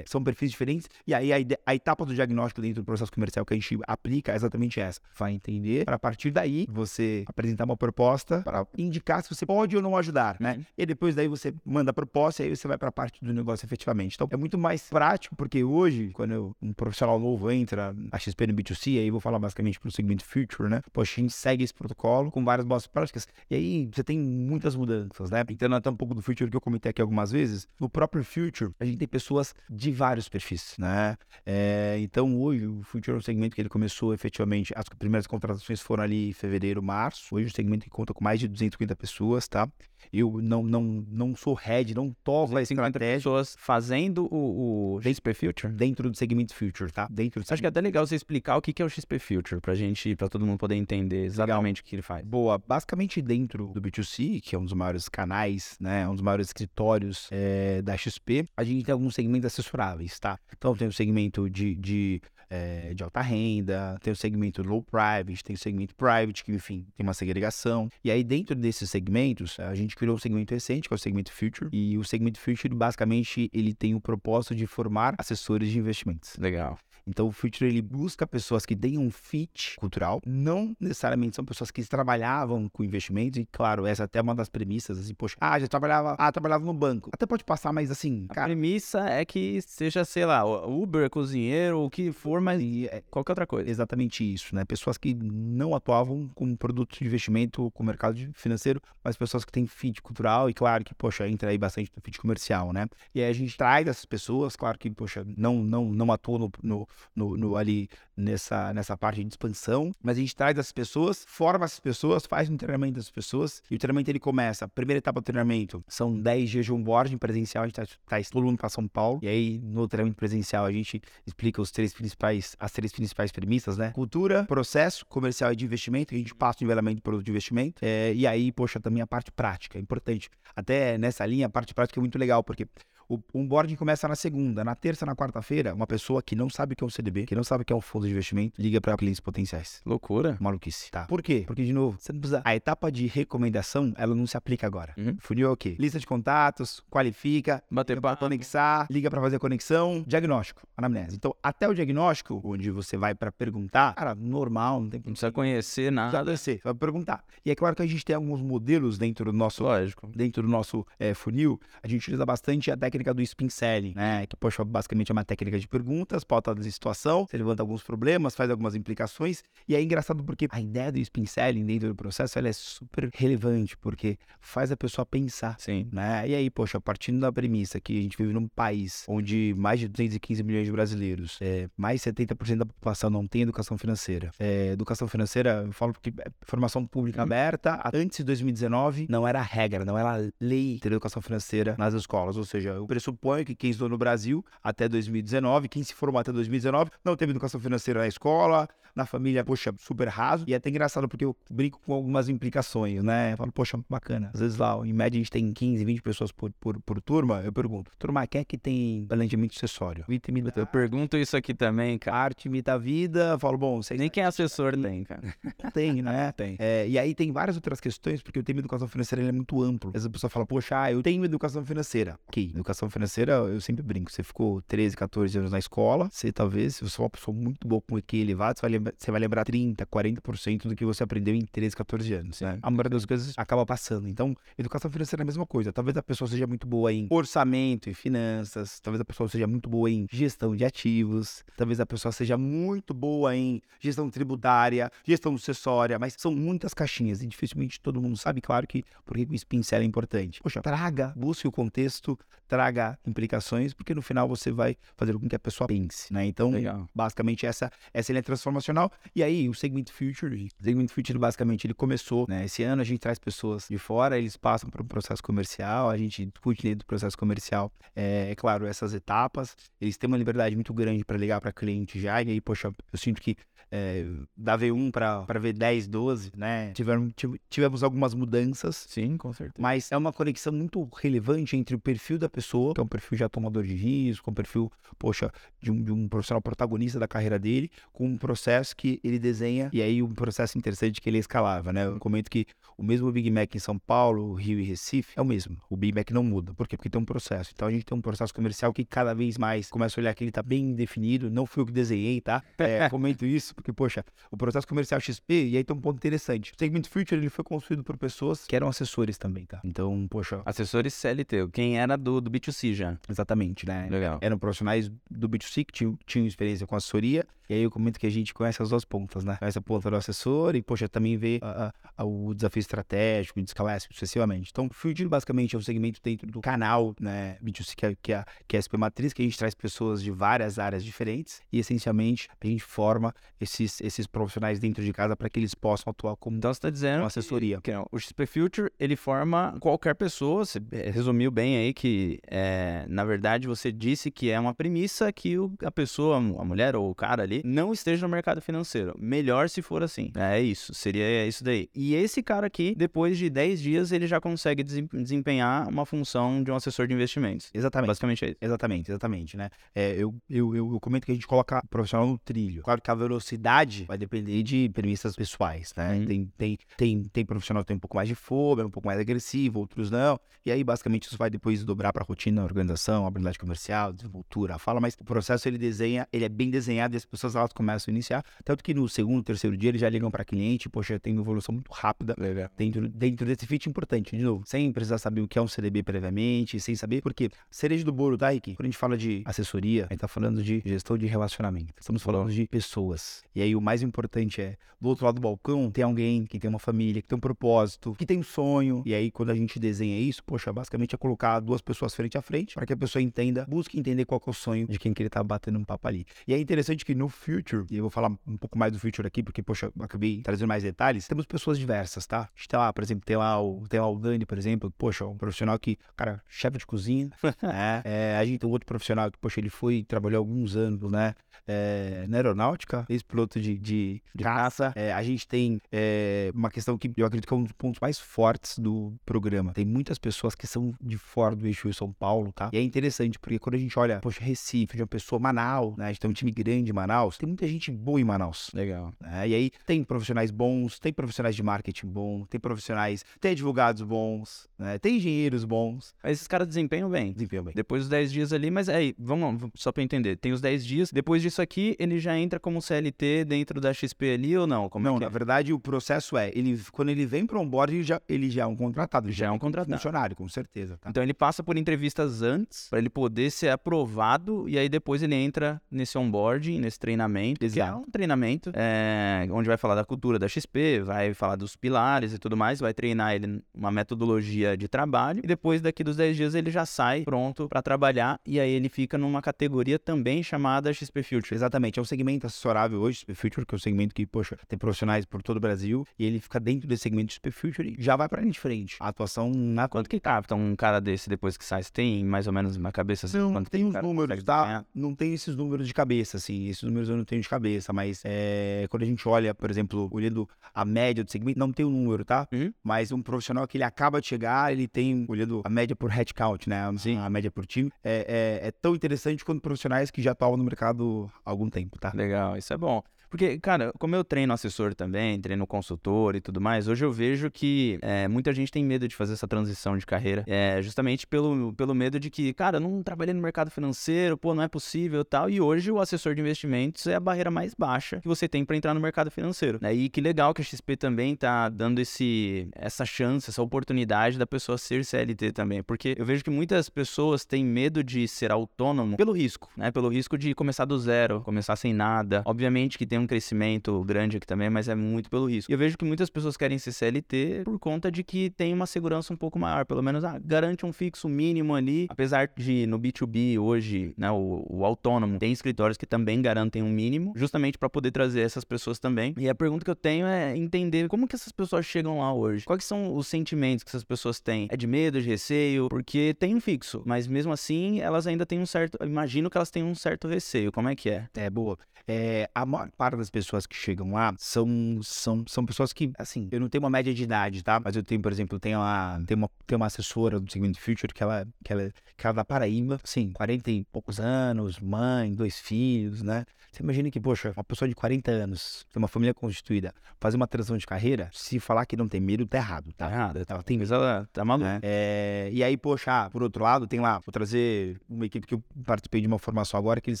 são perfis diferentes. E aí a, a etapa do diagnóstico dentro do processo comercial que a gente aplica é exatamente essa. Vai entender, para a partir daí você apresentar uma proposta para indicar se você pode ou não ajudar, né? Uhum. E depois daí você manda a proposta e aí você vai para a parte do negócio efetivamente. Então é muito mais prático, porque hoje, quando eu- um profissional novo entra na XP no B2C, aí eu vou falar basicamente pro segmento Future, né? Poxa, a gente segue esse protocolo com várias boas práticas. E aí você tem muitas mudanças, né? Entrando até um pouco do Future que eu comentei aqui algumas vezes, no próprio Future a gente tem pessoas de vários perfis, né? É, então hoje o Future é um segmento que ele começou efetivamente, as primeiras contratações foram ali em fevereiro, março. Hoje é um segmento que conta com mais de 250 pessoas, tá? Eu não, não, não sou head, não toco a 50 estratégia pessoas fazendo o, o XP Future. dentro do segmento Future, tá? Dentro do Acho que é até legal você explicar o que é o XP Future, pra gente, pra todo mundo poder entender exatamente o que ele faz. Boa, basicamente dentro do B2C, que é um dos maiores canais, né, um dos maiores escritórios eh, da XP, a gente tem alguns segmentos assessoráveis, tá? Então tem o segmento de, de, eh, de alta renda, tem o segmento low private, tem o segmento private, que enfim, tem uma segregação. E aí dentro desses segmentos, a gente criou um segmento recente, que é o segmento Future, e o segmento Future basicamente ele tem o propósito de formar assessores de investimentos. Legal. Então o Future ele busca pessoas que tenham um fit cultural, não necessariamente são pessoas que trabalhavam com investimentos e claro, essa até é uma das premissas assim, poxa, ah, já trabalhava, ah, trabalhava no banco. Até pode passar, mas assim, A cara, premissa é que seja, sei lá, Uber, cozinheiro, o que for, mas e é qualquer outra coisa. exatamente isso, né? Pessoas que não atuavam com produtos de investimento, com mercado financeiro, mas pessoas que têm fit cultural e claro que, poxa, entra aí bastante no fit comercial, né? E aí a gente traz essas pessoas, claro que, poxa, não não não atuam no, no, no, no ali nessa, nessa parte de expansão, mas a gente traz as pessoas, forma as pessoas, faz um treinamento das pessoas, e o treinamento ele começa, a primeira etapa do treinamento são 10 dias de onboarding presencial, a gente traz, traz todo mundo para São Paulo, e aí no treinamento presencial a gente explica os três principais, as três principais premissas, né? Cultura, processo, comercial e de investimento, a gente passa o nivelamento de produto de investimento, é, e aí, poxa, também a parte prática, é importante. Até nessa linha, a parte prática é muito legal, porque o onboarding começa na segunda. Na terça, na quarta-feira, uma pessoa que não sabe o que é um CDB, que não sabe o que é um fundo de investimento, liga para clientes potenciais. Loucura. Maluquice. Tá. Por quê? Porque, de novo, você não precisa. A etapa de recomendação, ela não se aplica agora. Uhum. Funil é o quê? Lista de contatos, qualifica, Bater papo. conexar, liga para fazer a conexão, diagnóstico, anamnese. Então, até o diagnóstico, onde você vai para perguntar, cara, normal, não tem Não precisa conhecer Precisa nada. descer, você vai perguntar. E é claro que a gente tem alguns modelos dentro do nosso Lógico. dentro do nosso eh, funil, a gente utiliza bastante a técnica do spin selling, né? Que, poxa, basicamente é uma técnica de perguntas, pauta de situação, você levanta alguns problemas, faz algumas implicações. E é engraçado porque a ideia do spin selling dentro do processo ela é super relevante, porque faz a pessoa pensar. Sim. Né? E aí, poxa, partindo da premissa que a gente vive num país onde mais de 215 milhões de brasileiros, é, mais 70% da população não tem educação financeira. É, educação financeira, eu falo porque é formação pública Uhum. aberta, antes de 2019, não era regra, não era lei ter educação financeira nas escolas. Ou seja, eu pressuponho que quem estudou no Brasil até 2019, quem se formou até 2019, não teve educação financeira na escola, na família, poxa, super raso. E é até engraçado porque eu brinco com algumas implicações, né? Eu falo, poxa, bacana. Às vezes lá, em média, a gente tem 15, 20 pessoas por, por, por turma. Eu pergunto, turma, quem é que tem planejamento sucessório? Vida imita Eu pergunto isso aqui também, cara. arte, imita a vida. Eu falo, bom, vocês Nem quem é assessor tem, cara. não tem, né? Tem. É, e aí tem várias outras questões, porque o tema educação financeira é muito amplo. Às vezes a pessoa fala, poxa, ah, eu tenho educação financeira. Ok, educação financeira, eu sempre brinco. Você ficou 13, 14 anos na escola, você talvez, se você é uma pessoa muito boa com EQ elevado, você vai lembrar, você vai lembrar 30, 40% do que você aprendeu em 13, 14 anos. Né? A maioria das coisas acaba passando. Então, educação financeira é a mesma coisa. Talvez a pessoa seja muito boa em orçamento e finanças, talvez a pessoa seja muito boa em gestão de ativos, talvez a pessoa seja muito boa em gestão tributária, gestão sucessória, mas são muitas caixinhas e dificilmente todo mundo sabe, claro que por que o spin é importante. Poxa, traga, busque o contexto, traga implicações, porque no final você vai fazer com que a pessoa pense, né? Então, Legal. basicamente essa essa linha transformacional. E aí o Segment Future, o Segment Future basicamente ele começou, né? Esse ano a gente traz pessoas de fora, eles passam para um processo comercial, a gente discute dentro do processo comercial, é, é claro, essas etapas. Eles têm uma liberdade muito grande para ligar para cliente já, e aí, poxa, eu sinto que é, da V1 para V10, 12, né? Tiveram, tive- tivemos algumas mudanças. Sim, com certeza. Mas é uma conexão muito relevante entre o perfil da pessoa, que é um perfil já tomador de risco, um perfil, poxa, de um, de um profissional protagonista da carreira dele, com um processo que ele desenha, e aí um processo interessante que ele escalava, né? Eu comento que o mesmo Big Mac em São Paulo, Rio e Recife é o mesmo. O Big Mac não muda. Por quê? Porque tem um processo. Então a gente tem um processo comercial que cada vez mais começa a olhar que ele tá bem definido. Não fui eu que desenhei, tá? É, comento isso, porque, poxa, o processo comercial XP, e aí tem um ponto interessante. O Segment Future ele foi construído por pessoas que eram assessores também, tá? Então, poxa, Assessores CLT, quem era do, do B2C já. exatamente, né? Legal. Eram profissionais do B2C que tinham, tinham experiência com assessoria. E aí eu comento que a gente conhece as duas pontas, né? Conhece a ponta do assessor e, poxa, também vê a- a- o desafio estratégico, de escalar sucessivamente. Então, o Future basicamente é um segmento dentro do canal, né? B2C, que é, que é, a- que é a SP Matriz, que a gente traz pessoas de várias áreas diferentes e, essencialmente, a gente forma esses, esses profissionais dentro de casa para que eles possam atuar como Então você está dizendo uma assessoria. que não, o XP Future ele forma qualquer pessoa. Você eh, resumiu bem aí que, eh, na verdade, você disse que é uma premissa que o- a pessoa, a mulher ou o cara ali, não esteja no mercado financeiro. Melhor se for assim. É isso, seria isso daí. E esse cara aqui, depois de 10 dias, ele já consegue desem- desempenhar uma função de um assessor de investimentos. Exatamente. Basicamente é isso. Exatamente, exatamente, né? É, eu, eu, eu, eu comento que a gente coloca o profissional no trilho. Claro que a velocidade vai depender de premissas pessoais, né? Uhum. Tem, tem, tem, tem profissional que tem um pouco mais de fome, é um pouco mais agressivo, outros não. E aí, basicamente, isso vai depois dobrar para rotina, organização, habilidade comercial, desenvoltura, fala, mas o processo ele desenha, ele é bem desenhado e as pessoas essas aulas começam a iniciar. Tanto que no segundo, terceiro dia eles já ligam para cliente, poxa, tem uma evolução muito rápida dentro, dentro desse fit importante. De novo, sem precisar saber o que é um CDB previamente, sem saber, porque cereja do bolo, tá, Rick? Quando a gente fala de assessoria, a gente tá falando de gestão de relacionamento. Estamos falando de pessoas. E aí o mais importante é, do outro lado do balcão, tem alguém que tem uma família, que tem um propósito, que tem um sonho. E aí, quando a gente desenha isso, poxa, basicamente é colocar duas pessoas frente a frente para que a pessoa entenda, busque entender qual é o sonho de quem que ele tá batendo um papo ali. E é interessante que no Future, e eu vou falar um pouco mais do Future aqui, porque, poxa, acabei trazendo mais detalhes, temos pessoas diversas, tá? A gente tem lá, por exemplo, tem lá o, tem lá o Dani, por exemplo, poxa, um profissional que, cara, chefe de cozinha, né? É, a gente tem outro profissional que, poxa, ele foi, trabalhou alguns anos, né? É, na aeronáutica, ex-piloto de, de, de caça. É, a gente tem é, uma questão que eu acredito que é um dos pontos mais fortes do programa. Tem muitas pessoas que são de fora do eixo São Paulo, tá? E é interessante, porque quando a gente olha, poxa, Recife, de uma pessoa, Manaus, né? A gente tem um time grande em Manaus, tem muita gente boa em Manaus. Legal. Né? E aí tem profissionais bons, tem profissionais de marketing bom, tem profissionais, tem advogados bons, né? Tem engenheiros bons. Mas esses caras desempenham bem. Desempenham bem. Depois dos 10 dias ali, mas aí, vamos, só pra entender. Tem os 10 dias, depois disso aqui, ele já entra como CLT dentro da XP ali ou não? Como não, é na é? verdade, o processo é, ele, quando ele vem para um board, ele já, ele já é um contratado. Ele já é um contratado. Funcionário, com certeza. Tá? Então ele passa por entrevistas antes, para ele poder ser aprovado, e aí depois ele entra nesse onboarding, nesse treinamento. Que é um treinamento é, onde vai falar da cultura da XP, vai falar dos pilares e tudo mais, vai treinar ele uma metodologia de trabalho, e depois daqui dos 10 dias ele já sai pronto para trabalhar, e aí ele fica numa categoria também chamada XP Future. Exatamente, é um segmento assessorável hoje, XP Future, que é um segmento que, poxa, tem profissionais por todo o Brasil, e ele fica dentro desse segmento XP Future e já vai para de frente. A atuação na... Quanto que capta um cara desse depois que sai? Você tem mais ou menos uma cabeça? Assim, não, tem os números, tá? Não tem esses números de cabeça, assim, esses números eu não tenho de cabeça, mas é, quando a gente olha, por exemplo, olhando a média do segmento, não tem o um número, tá? Uhum. Mas um profissional que ele acaba de chegar, ele tem, olhando a média por headcount, né? Sim. A média por time, é, é, é tão interessante quanto profissionais que já estavam no mercado há algum tempo, tá? Legal, isso é bom. Porque, cara, como eu treino assessor também, treino consultor e tudo mais, hoje eu vejo que é, muita gente tem medo de fazer essa transição de carreira. É, justamente pelo, pelo medo de que, cara, eu não trabalhei no mercado financeiro, pô, não é possível tal. E hoje o assessor de investimentos é a barreira mais baixa que você tem para entrar no mercado financeiro. Né? E que legal que a XP também tá dando esse, essa chance, essa oportunidade da pessoa ser CLT também. Porque eu vejo que muitas pessoas têm medo de ser autônomo pelo risco, né? Pelo risco de começar do zero, começar sem nada. Obviamente que tem um crescimento grande aqui também, mas é muito pelo risco. E eu vejo que muitas pessoas querem ser CLT por conta de que tem uma segurança um pouco maior, pelo menos ah, garante um fixo mínimo ali, apesar de no B2B hoje, né, o, o autônomo tem escritórios que também garantem um mínimo, justamente para poder trazer essas pessoas também. E a pergunta que eu tenho é entender como que essas pessoas chegam lá hoje. Quais são os sentimentos que essas pessoas têm? É de medo, de receio? Porque tem um fixo, mas mesmo assim elas ainda têm um certo, imagino que elas têm um certo receio. Como é que é? É boa. É, a maior das pessoas que chegam lá são, são, são pessoas que, assim, eu não tenho uma média de idade, tá? Mas eu tenho, por exemplo, tenho uma, tenho uma, tenho uma assessora do segmento Future que ela, que ela, que ela é da Paraíba, sim, 40 e poucos anos, mãe, dois filhos, né? Você imagina que, poxa, uma pessoa de 40 anos, tem uma família constituída, fazer uma transição de carreira, se falar que não tem medo, tá errado, tá? Tá errado. Ela tem ela tá maluca. né? É, e aí, poxa, ah, por outro lado, tem lá, vou trazer uma equipe que eu participei de uma formação agora, que eles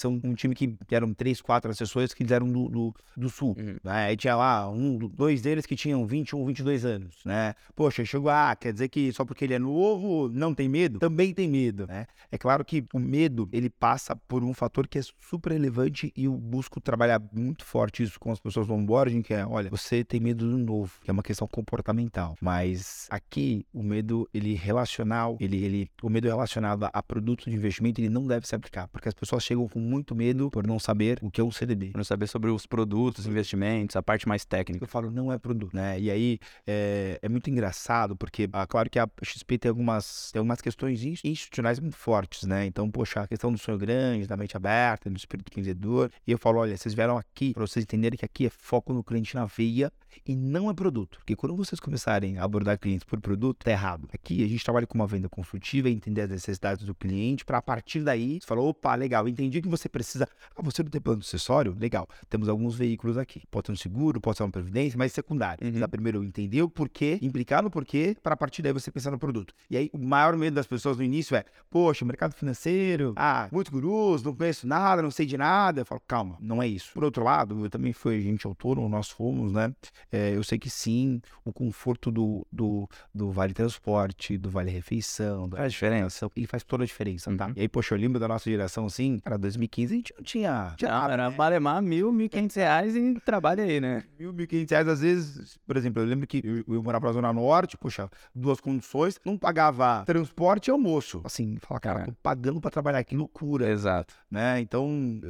são um time que eram três, quatro assessores que eles eram do, do, do sul. Uhum. Né? Aí tinha lá um, dois deles que tinham 21, 22 anos, né? Poxa, chegou, ah, quer dizer que só porque ele é novo não tem medo? Também tem medo, né? É claro que o medo, ele passa por um fator que é super relevante e eu busco trabalhar muito forte isso com as pessoas do onboarding, que é, olha, você tem medo do novo, que é uma questão comportamental, mas aqui o medo, ele relacional, ele, ele, o medo relacionado a produtos de investimento, ele não deve se aplicar, porque as pessoas chegam com muito medo por não saber o que é um CDB. Pra não saber sobre os produtos, investimentos, a parte mais técnica. Eu falo, não é produto, né? E aí é, é muito engraçado, porque, ah, claro que a XP tem algumas, tem algumas questões institucionais muito fortes, né? Então, poxa, a questão do sonho grande, da mente aberta, do espírito empreendedor. E eu falo, olha, vocês vieram aqui para vocês entenderem que aqui é foco no cliente na veia e não é produto. Porque quando vocês começarem a abordar clientes por produto, tá errado. Aqui a gente trabalha com uma venda consultiva, entender as necessidades do cliente, para a partir daí, você fala, opa, legal, entendi que você precisa. Ah, você não tem plano acessório? Legal. Temos alguns veículos aqui. Pode ser um seguro, pode ser uma previdência, mas secundário. Uhum. Precisa primeiro entender o porquê, implicar no porquê, para a partir daí você pensar no produto. E aí, o maior medo das pessoas no início é, poxa, mercado financeiro, ah, muitos gurus, não conheço nada, não sei de nada. Eu falo, calma, não é isso. Por outro lado, eu também fui agente autônomo, nós fomos, né? É, eu sei que sim, o conforto do, do, do Vale Transporte, do Vale Refeição, do Faz diferença. ele faz toda a diferença, tá? Uhum. E aí, poxa, eu lembro da nossa geração assim, cara, 2015 a gente não tinha. tinha Não, era né? malemar mil, mil e quinhentos reais e trabalha aí, né? mil, mil quinhentos reais, às vezes, por exemplo, eu lembro que eu, eu morava na Zona Norte, poxa, duas condições, não pagava transporte e almoço. Assim, falar, cara, tô pagando pra trabalhar, que loucura, Exato. né? Então,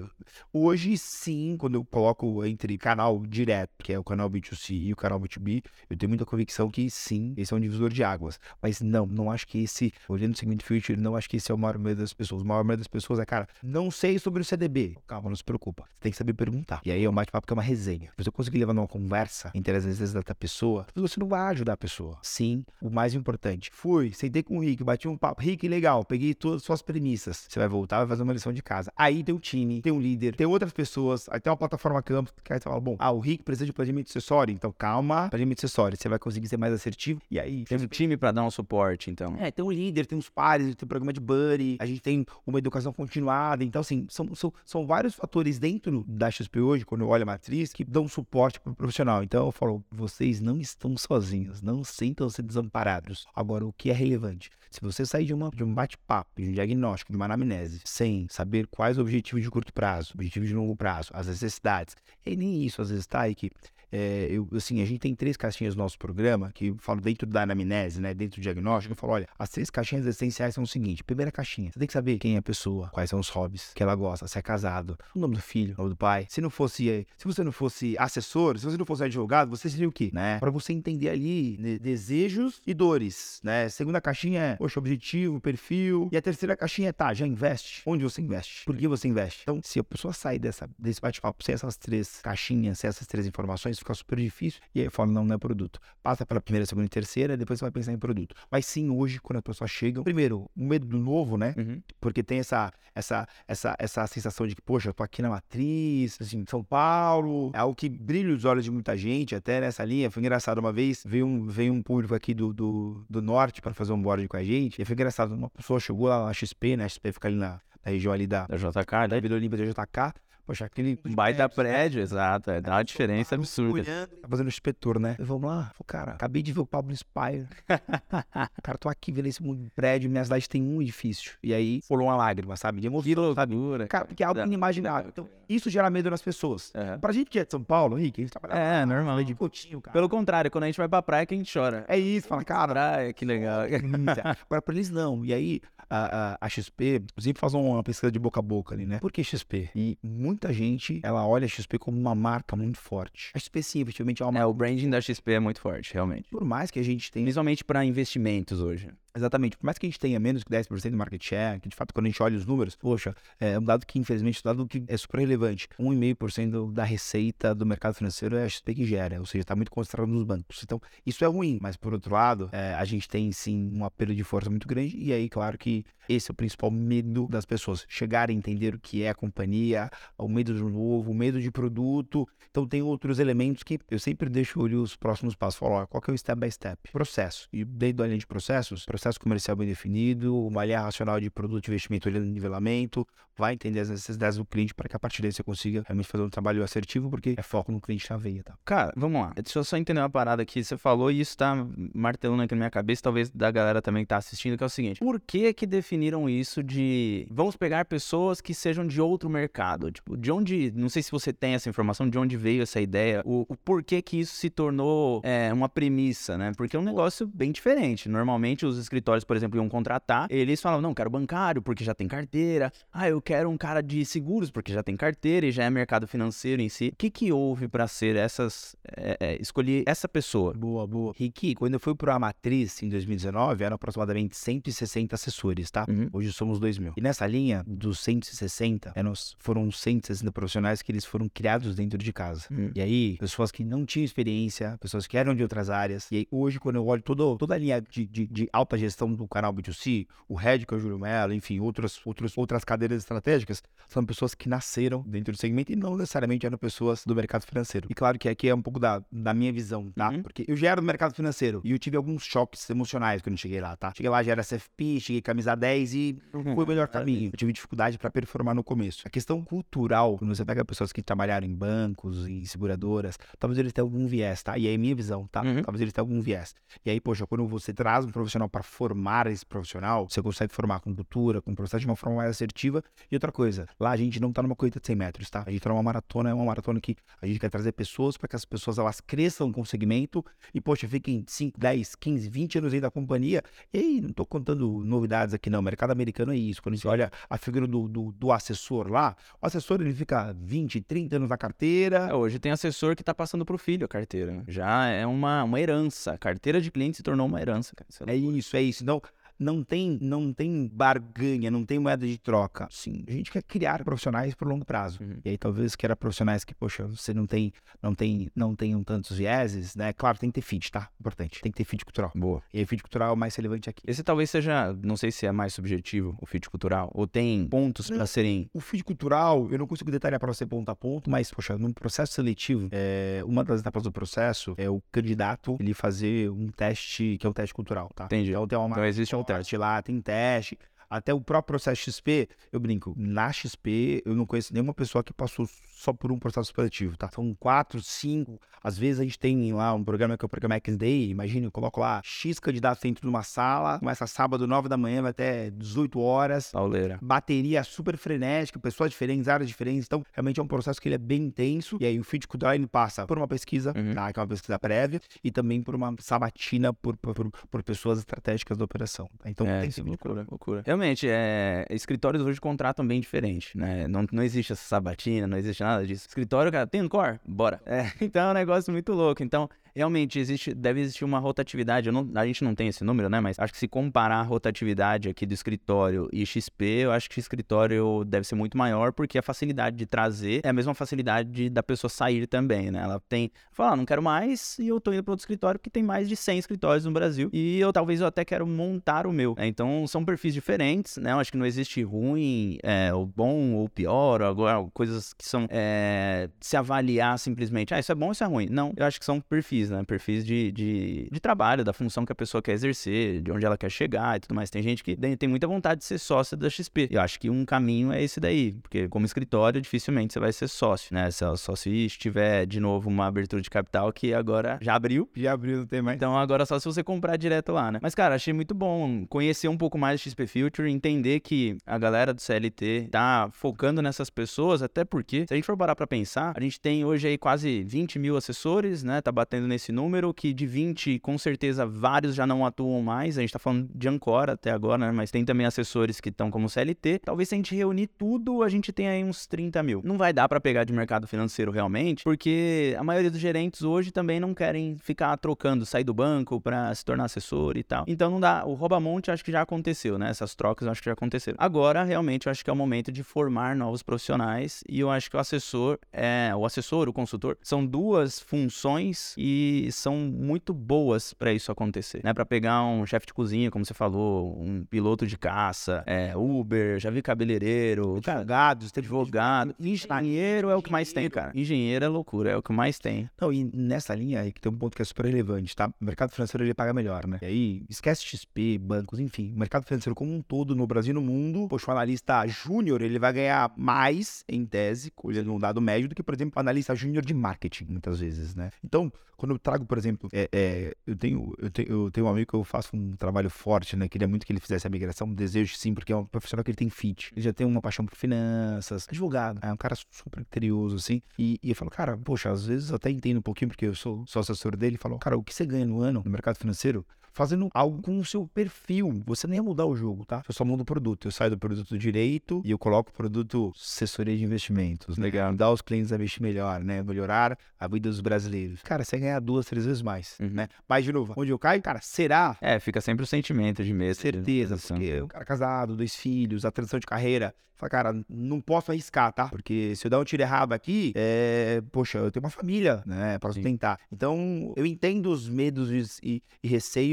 hoje sim, quando eu coloco entre canal direto, que é o canal B2C e o canal B2B, eu tenho muita convicção que sim, esse é um divisor de águas. Mas não, não acho que esse, olhando o segmento future, não acho que esse é o maior medo das pessoas. O maior medo das pessoas é, cara, não sei sobre o CDB. Calma, não se preocupa. Você tem que saber perguntar. E aí é um bate-papo que é uma resenha. Se você conseguir levar numa conversa entre as necessidades da pessoa, você não vai ajudar a pessoa. Sim, o mais importante. Fui, sentei com o Rick, bati um papo. Rick, legal, peguei todas as suas premissas. Você vai voltar, vai fazer uma lição de casa. Aí tem um time, tem um líder, tem outras pessoas, aí tem uma plataforma campus, que aí você fala, bom, ah, o Rick precisa de planejamento acessório, então calma, planejamento acessório, você vai conseguir ser mais assertivo. E aí, Teve um time pra dar um suporte, então. é, tem um líder, tem uns pares, tem um programa de buddy, a gente tem uma educação continuada. Então, assim, são, são, são vários fatores dentro da XP hoje, quando eu olho a matriz, que dão suporte para o profissional. Então, eu falo, vocês não estão sozinhos, não sintam-se desamparados. Agora, o que é relevante? Se você sair de, uma, de um bate-papo, de um diagnóstico, de uma anamnese, sem saber quais objetivos de curto prazo, objetivos de longo prazo, as necessidades, e nem isso às vezes tá aí que é, eu, assim, a gente tem três caixinhas no nosso programa, que eu falo dentro da anamnese, né? Dentro do diagnóstico, eu falo, olha, as três caixinhas essenciais são o seguinte: primeira caixinha, você tem que saber quem é a pessoa, quais são os hobbies que ela gosta, se é casado, o nome do filho, o nome do pai. Se não fosse, se você não fosse assessor, se você não fosse advogado, você seria o quê, né? Para você entender ali né, desejos e dores, né? Segunda caixinha é, poxa, objetivo, perfil. E a terceira caixinha é, tá, já investe. Onde você investe? Por que você investe? Então, se a pessoa sair dessa, desse bate-papo sem essas três caixinhas, sem essas três informações, fica super difícil. E aí eu falo, não, não é produto. Passa pela primeira, segunda e terceira, depois você vai pensar em produto. Mas sim, hoje, quando as pessoas chegam, primeiro, o medo do novo, né? Uhum. Porque tem essa, essa, essa, essa sensação de que, poxa, eu tô aqui na matriz, assim, São Paulo, é algo que brilha os olhos de muita gente, até nessa linha. Foi engraçado uma vez, veio um, veio um público aqui do, do, do norte para fazer um board com a gente, e foi engraçado, uma pessoa chegou lá na XP, né? A XP fica ali na, na região ali da, Da JK, da? Vila Olímpia da JK, poxa, aquele... Um baita prédio, exato. É, dá uma diferença absurda. Olhando, tá fazendo inspetor, né? Vamos lá. Falei, cara, acabei de ver o Pablo Spire. cara, tô aqui vendo esse prédio, minha cidade tem um edifício. E aí, rolou uma lágrima, sabe? De emoção, sabe? Cara, porque é algo inimaginável. Então, isso gera medo nas pessoas. Aham. Pra gente que é de São Paulo, Rick, a gente trabalha É, normal. de cotinho, cara. Pelo contrário, quando a gente vai pra praia, que a gente chora. É isso, fala, cara, Praia, que legal. Agora, pra eles não. E aí, a, a, a XP, sempre faz uma pesquisa de boca a boca ali, né? Por que XP? E muita gente, ela olha a XP como uma marca muito forte. A XP, sim, efetivamente é uma É, o branding da XP é muito forte, realmente. Por mais que a gente tenha. Principalmente pra investimentos hoje. Exatamente. Por mais que a gente tenha menos que 10% de market share, que de fato, quando a gente olha os números, poxa, é um dado que, infelizmente, um dado que é super relevante. 1,5% da receita do mercado financeiro é a XP que gera, ou seja, está muito concentrado nos bancos. Então, isso é ruim. Mas, por outro lado, é, a gente tem, sim, um apelo de força muito grande. E aí, claro que esse é o principal medo das pessoas. Chegar a entender o que é a companhia, o medo do novo, o medo de produto. Então, tem outros elementos que eu sempre deixo olhar os próximos passos. Falo, ó, qual que é o step by step? Processo. E dentro da linha de processos, processo comercial bem definido, uma linha racional de produto investimento olhando nivelamento, vai entender as necessidades do cliente para que a partir daí você consiga realmente fazer um trabalho assertivo, porque é foco no cliente na veia, tá? Cara, vamos lá. Deixa eu só entender uma parada aqui. Você falou e isso tá martelando aqui na minha cabeça, talvez da galera também que tá assistindo, que é o seguinte. Por que que definiram isso de... Vamos pegar pessoas que sejam de outro mercado? Tipo, de onde... Não sei se você tem essa informação, de onde veio essa ideia, o, o porquê que isso se tornou é, uma premissa, né? Porque é um negócio bem diferente. Normalmente os escritórios, por exemplo, iam contratar, eles falam, não, quero bancário porque já tem carteira. Ah, eu quero um cara de seguros porque já tem carteira e já é mercado financeiro em si. O que que houve pra ser essas... é, é, escolher essa pessoa? Boa, boa. Ricky, quando eu fui para a Matriz em 2019, eram aproximadamente 160 assessores. tá? Uhum. Hoje somos 2 mil. E nessa linha, dos 160, eram- foram 160 profissionais que eles foram criados dentro de casa. Uhum. E aí, pessoas que não tinham experiência, pessoas que eram de outras áreas. E aí, hoje, quando eu olho todo, toda a linha de, de, de alta gestão do canal B2C, o Red, que é o Júlio Mello, enfim, outras, outros, outras cadeiras estratégicas, são pessoas que nasceram dentro do segmento e não necessariamente eram pessoas do mercado financeiro. E claro que aqui é um pouco da, da minha visão, tá? Uhum. Porque eu já era do mercado financeiro e eu tive alguns choques emocionais quando eu cheguei lá, tá? Cheguei lá, já era CFP, cheguei camisa 10 e foi o melhor caminho. Eu tive dificuldade para performar no começo. A questão cultural, quando você pega pessoas que trabalharam em bancos, em seguradoras, talvez eles tenham algum viés, tá? E aí é minha visão, tá? Uhum. Talvez eles tenham algum viés. E aí, poxa, quando você traz um profissional para formar esse profissional, você consegue formar com cultura, com processo de uma forma mais assertiva. E outra coisa, lá a gente não tá numa corrida de 100 metros, tá? A gente tá numa maratona, é uma maratona que a gente quer trazer pessoas para que as pessoas elas cresçam com o segmento e, poxa, fiquem 5, 10, 15, 20 anos aí da companhia. E aí, não tô contando novidades aqui, não. O mercado americano é isso. Quando gente olha a figura do, do, do assessor lá, o assessor ele fica 20, 30 anos na carteira. É, hoje tem assessor que tá passando pro filho a carteira. né? Já é uma, uma herança. A carteira de cliente se tornou uma herança, cara. É É isso, é isso. Então, não tem, não tem barganha, não tem moeda de troca. Sim, a gente quer criar profissionais por longo prazo. Uhum. E aí talvez queira profissionais que, poxa, você não tem, não tem, não tenham tantos vieses, né? Claro, tem que ter fit, tá? Importante. Tem que ter fit cultural. Boa. E aí, fit cultural é o mais relevante aqui. Esse talvez seja, não sei se é mais subjetivo, o fit cultural, ou tem pontos pra serem. O feed cultural, eu não consigo detalhar para você ponto a ponto, mas, poxa, num processo seletivo, é, uma das etapas do processo é o candidato ele fazer um teste, que é o teste cultural, tá? Entendi. Então tem uma Então existe um teste lá, tem teste. Até o próprio processo XP, eu brinco, na XP eu não conheço nenhuma pessoa que passou só por um processo seletivo, tá? São quatro, cinco, às vezes a gente tem lá um programa que é o programa X-Day, imagina, eu coloco lá X candidatos dentro de uma sala, começa sábado, 9 da manhã, vai até 18 horas, Pauleira. bateria super frenética, pessoas diferentes, áreas diferentes. Então, realmente é um processo que ele é bem intenso. E aí, o feed ele passa por uma pesquisa, Uhum. tá, que é uma pesquisa prévia, e também por uma sabatina por, por, por- por pessoas estratégicas da operação. tá? Então, é, tem que esse feed loucura, loucura. Realmente, é, escritórios hoje contratam bem diferente, né? Não, não existe essa sabatina, não existe nada disso. Escritório, cara, tem no core? Bora. É, então é um negócio muito louco. Então, realmente, existe, deve existir uma rotatividade. Não- a gente não tem esse número, né? Mas acho que se comparar a rotatividade aqui do escritório e XP, eu acho que o escritório deve ser muito maior, porque a facilidade de trazer é a mesma facilidade de- da pessoa sair também, né? Ela tem, fala, ah, não quero mais e eu tô indo para outro escritório que tem mais de 100 escritórios no Brasil e eu talvez eu até quero montar o meu. Então, são perfis diferentes, né? Eu acho que não existe ruim, é, ou bom ou pior, ou coisas que são é, se avaliar simplesmente, ah, isso é bom, isso é ruim. Não, eu acho que são perfis, né? Perfis de, de, de trabalho, da função que a pessoa quer exercer, de onde ela quer chegar e tudo mais. Tem gente que tem tem muita vontade de ser sócia da XP. Eu acho que um caminho é esse daí, porque como escritório, dificilmente você vai ser sócio, né? Só, só se estiver de novo uma abertura de capital que agora já abriu. Já abriu, não tem mais. Então agora é só se você comprar direto lá, né? Mas, cara, achei muito bom conhecer um pouco mais XP Future, entender que a galera do CLT tá focando nessas pessoas, até porque, se a gente for parar pra pensar, a gente tem hoje aí quase 20 mil assessores, né? Tá batendo nesse número, que de 20, com certeza, vários já não atuam mais. A gente tá falando de Ancora até agora, né? Mas tem também assessores que estão como CLT. Talvez se a gente reunir tudo, a gente tenha aí uns 30 mil. Não vai dar pra pegar de mercado financeiro realmente, porque a maioria dos gerentes hoje também não querem ficar trocando, sair do banco pra se tornar assessor e tal. Então não dá. O rouba-monte acho que já aconteceu, né? Essas trocas acho que já aconteceram. Agora, realmente, eu acho que é o momento de formar novos profissionais e eu acho que o assessor, é, o assessor, o consultor, são duas funções e são muito boas pra isso acontecer, né? Pra pegar um chefe de cozinha, como você falou, um piloto de caça, é, Uber, já vi cabeleireiro, cara, Advogados, teve advogado, engenheiro é o que mais tem, cara. Engenheiro é loucura, é o que mais tem. Não, e nessa linha aí que tem um ponto que é super relevante, tá? O mercado financeiro ele paga melhor, né? E aí, esquece XP, bancos, enfim. O mercado financeiro como um todo, no Brasil e no mundo, poxa, o analista júnior, ele vai ganhar mais, em tese, olhando um dado médio, do que, por exemplo, o analista júnior de marketing, muitas vezes, né? Então, quando eu trago, por exemplo, é, é, eu, tenho, eu, tenho, eu tenho um amigo que eu faço um trabalho forte, né? Queria muito que ele fizesse a migração, desejo sim, porque é um profissional que ele tem fit. Ele já tem uma paixão por finanças, advogado, é um cara super criterioso, assim. E, e eu falo, cara, poxa, às vezes eu até entendo um pouquinho, porque eu sou, sou assessor dele, e falo, cara, o que você ganha no ano no mercado financeiro? Fazendo algo com o seu perfil. Você nem ia mudar o jogo, tá? Eu só mudo o produto. Eu saio do produto direito e eu coloco o produto assessoria de investimentos. Né? Legal. Dar os clientes a investir melhor, né? Melhorar a vida dos brasileiros. Cara, você ganhar duas, três vezes mais, Uhum. né? Mas, de novo, onde eu caio, cara, será? É, fica sempre o sentimento de medo. Certeza, de- porque o cara casado, dois filhos, a transição de carreira. Fala, cara, não posso arriscar, tá? Porque se eu der um tiro errado aqui, é... poxa, eu tenho uma família, né, pra sustentar. Então, eu entendo os medos e, e- e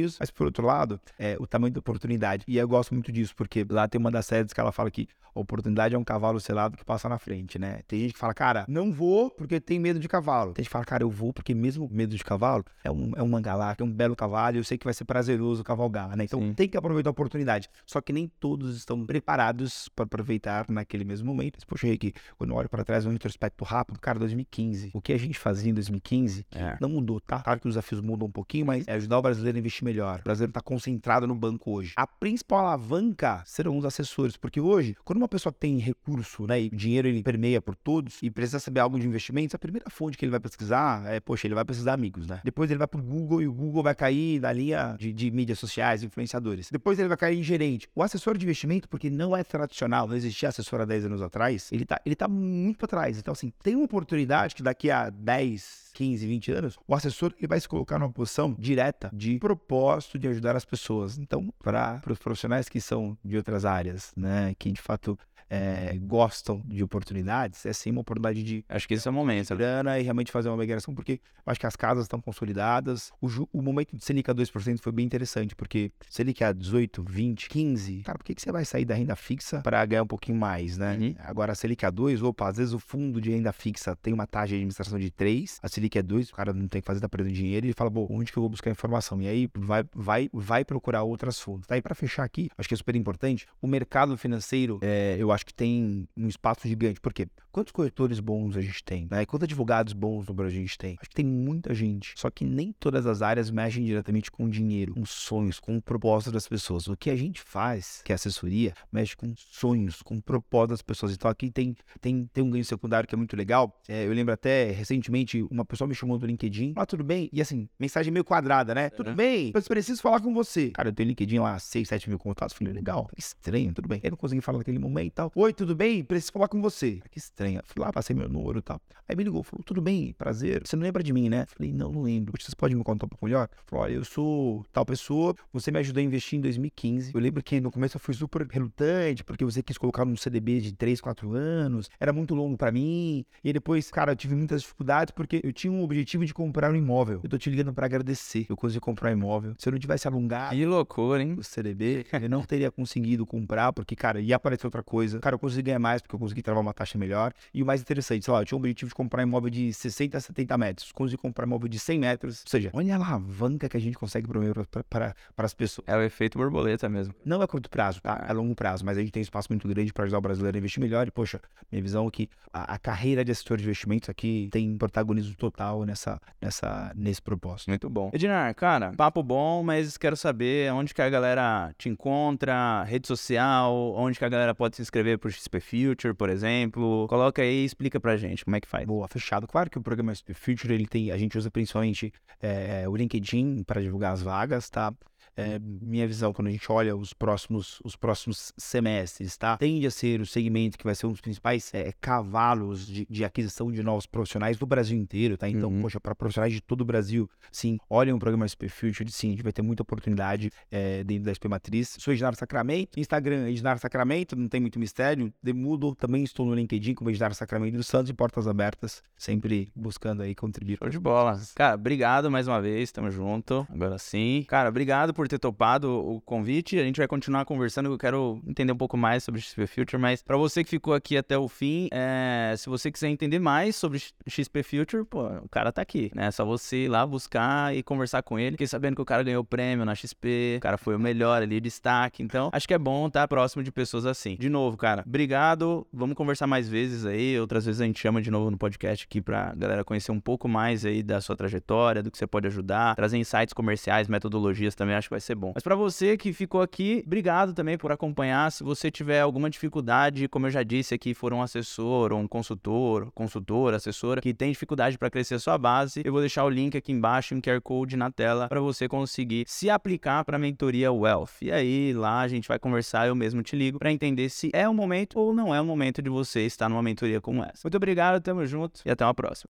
receios, mas por outro lado, é o tamanho da oportunidade. E eu gosto muito disso, porque lá tem uma das séries que ela fala que a oportunidade é um cavalo selado que passa na frente, né? Tem gente que fala, cara, não vou porque tem medo de cavalo. Tem gente que fala, cara, eu vou porque mesmo medo de cavalo, é um, é um mangalá, é um belo cavalo, eu sei que vai ser prazeroso cavalgar, né? Então Sim. tem que aproveitar a oportunidade. Só que nem todos estão preparados para aproveitar naquele mesmo momento. Mas, Poxa, Henrique, quando eu olho para trás, um retrospecto rápido, cara, 2015. O que a gente fazia em 2015 que É. não mudou, tá? Claro que os desafios mudam um pouquinho, mas é ajudar o brasileiro a investir melhor. O brasileiro tá concentrado no banco hoje. A principal alavanca serão os assessores, porque hoje, quando uma pessoa tem recurso, né, e o dinheiro ele permeia por todos e precisa saber algo de investimentos, a primeira fonte que ele vai pesquisar é, poxa, ele vai precisar amigos, né? Depois ele vai pro Google e o Google vai cair na linha de, de mídias sociais, influenciadores. Depois ele vai cair em gerente. O assessor de investimento, porque não é tradicional, não existia assessor há 10 anos atrás, ele tá, ele tá muito para trás. Então, assim, tem uma oportunidade que daqui a 10, 15, 20 anos, o assessor ele vai se colocar numa posição direta de propósito de ajudar as pessoas. Então, para os profissionais que são de outras áreas, né, que de fato é, gostam de oportunidades, é sim uma oportunidade de Acho que esse é o momento. grana e realmente fazer uma migração, porque eu acho que as casas estão consolidadas. O, ju- o momento de Selic a 2% foi bem interessante, porque Selic a 18, 20, 15, cara, por que, que você vai sair da renda fixa para ganhar um pouquinho mais, né? Uhum. Agora a Selic a 2, opa, às vezes o fundo de renda fixa tem uma taxa de administração de 3, a Selic é 2, o cara não tem que fazer, tá perdendo dinheiro, e ele fala, bom, onde que eu vou buscar informação? E aí vai, vai, vai procurar outras fontes. Daí para fechar aqui, acho que é super importante, o mercado financeiro, é, eu acho que tem um espaço gigante, por quê? Quantos corretores bons a gente tem? Né? Quantos advogados bons no Brasil a gente tem? Acho que tem muita gente. Só que nem todas as áreas mexem diretamente com dinheiro, com sonhos, com o propósito das pessoas. O que a gente faz, que é assessoria, mexe com sonhos, com o propósito das pessoas. Então aqui tem, tem, tem um ganho secundário que é muito legal. É, eu lembro até recentemente, uma pessoa me chamou do LinkedIn. Ah, tudo bem? E assim, mensagem meio quadrada, né? Tudo Uhum. bem? Eu preciso falar com você. Cara, eu tenho LinkedIn lá, 6, 7 mil contatos. Falei, legal, estranho, tudo bem. Eu não consegui falar naquele momento e tal. Oi, tudo bem? Preciso falar com você. Que estranho. Fui lá, passei meu número e tal. Aí me ligou, falou, tudo bem, prazer. Você não lembra de mim, né? Falei, não, não lembro. Vocês podem me contar um pouco melhor? Falou, olha, eu sou tal pessoa, você me ajudou a investir em 2015. Eu lembro que no começo eu fui super relutante, porque você quis colocar num CDB de 3, 4 anos, era muito longo pra mim. E depois, cara, eu tive muitas dificuldades porque eu tinha um objetivo de comprar um imóvel. Eu tô te ligando pra agradecer. Eu consegui comprar um imóvel. Se eu não tivesse alongado Que loucura, hein? o CDB, eu não teria conseguido comprar, porque, cara, ia aparecer outra coisa. Cara, eu consegui ganhar mais porque eu consegui travar uma taxa melhor. E o mais interessante, sei lá, eu tinha o objetivo de comprar um imóvel de 60 a 70 metros. Consegui comprar um imóvel de 100 metros. Ou seja, olha a alavanca que a gente consegue promover para, as pessoas. É o efeito borboleta mesmo. Não é curto prazo, tá? É longo prazo, mas a gente tem espaço muito grande para ajudar o brasileiro a investir melhor. E, poxa, minha visão é que a, a carreira de assessor de investimentos aqui tem protagonismo total nessa, nessa, nesse propósito. Muito bom. Edinar, cara, papo bom, mas quero saber onde que a galera te encontra, rede social, onde que a galera pode se inscrever pro XP Future, por exemplo. Coloca aí e explica pra gente como é que faz. Boa, fechado. Claro que o programa SP Future, ele tem, a gente usa principalmente é, o LinkedIn para divulgar as vagas, tá? É, minha visão, quando a gente olha os próximos, os próximos semestres, tá? Tende a ser o segmento que vai ser um dos principais é, cavalos de, de aquisição de novos profissionais do Brasil inteiro, tá? Então, Uhum. poxa, para profissionais de todo o Brasil, sim, olhem o programa SP Future, sim, a gente vai ter muita oportunidade é, dentro da SP Matriz. Sou Ednaro Sacramento, Instagram Ednaro Sacramento, não tem muito mistério. Demudo, também estou no LinkedIn como Ednaro Sacramento dos Santos e Portas Abertas, sempre buscando aí contribuir. Show de bola. Cara, obrigado mais uma vez, tamo junto. Agora sim. Cara, obrigado por ter topado o convite. A gente vai continuar conversando, eu quero entender um pouco mais sobre XP Future, mas pra você que ficou aqui até o fim, é, se você quiser entender mais sobre XP Future, pô, o cara tá aqui, né? É só você ir lá buscar e conversar com ele. Fiquei sabendo que o cara ganhou prêmio na XP, o cara foi o melhor ali, destaque. Então, acho que é bom estar próximo de pessoas assim. De novo, cara, obrigado. Vamos conversar mais vezes aí. Outras vezes a gente chama de novo no podcast aqui pra galera conhecer um pouco mais aí da sua trajetória, do que você pode ajudar, trazer insights comerciais, metodologias também. Acho que vai ser bom. Mas para você que ficou aqui, obrigado também por acompanhar. Se você tiver alguma dificuldade, como eu já disse aqui, for um assessor ou um consultor, consultor, assessora que tem dificuldade para crescer a sua base, eu vou deixar o link aqui embaixo, um QR Code na tela para você conseguir se aplicar para a mentoria Wealth. E aí lá a gente vai conversar, eu mesmo te ligo para entender se é o momento ou não é o momento de você estar numa mentoria como essa. Muito obrigado, tamo junto e até uma próxima.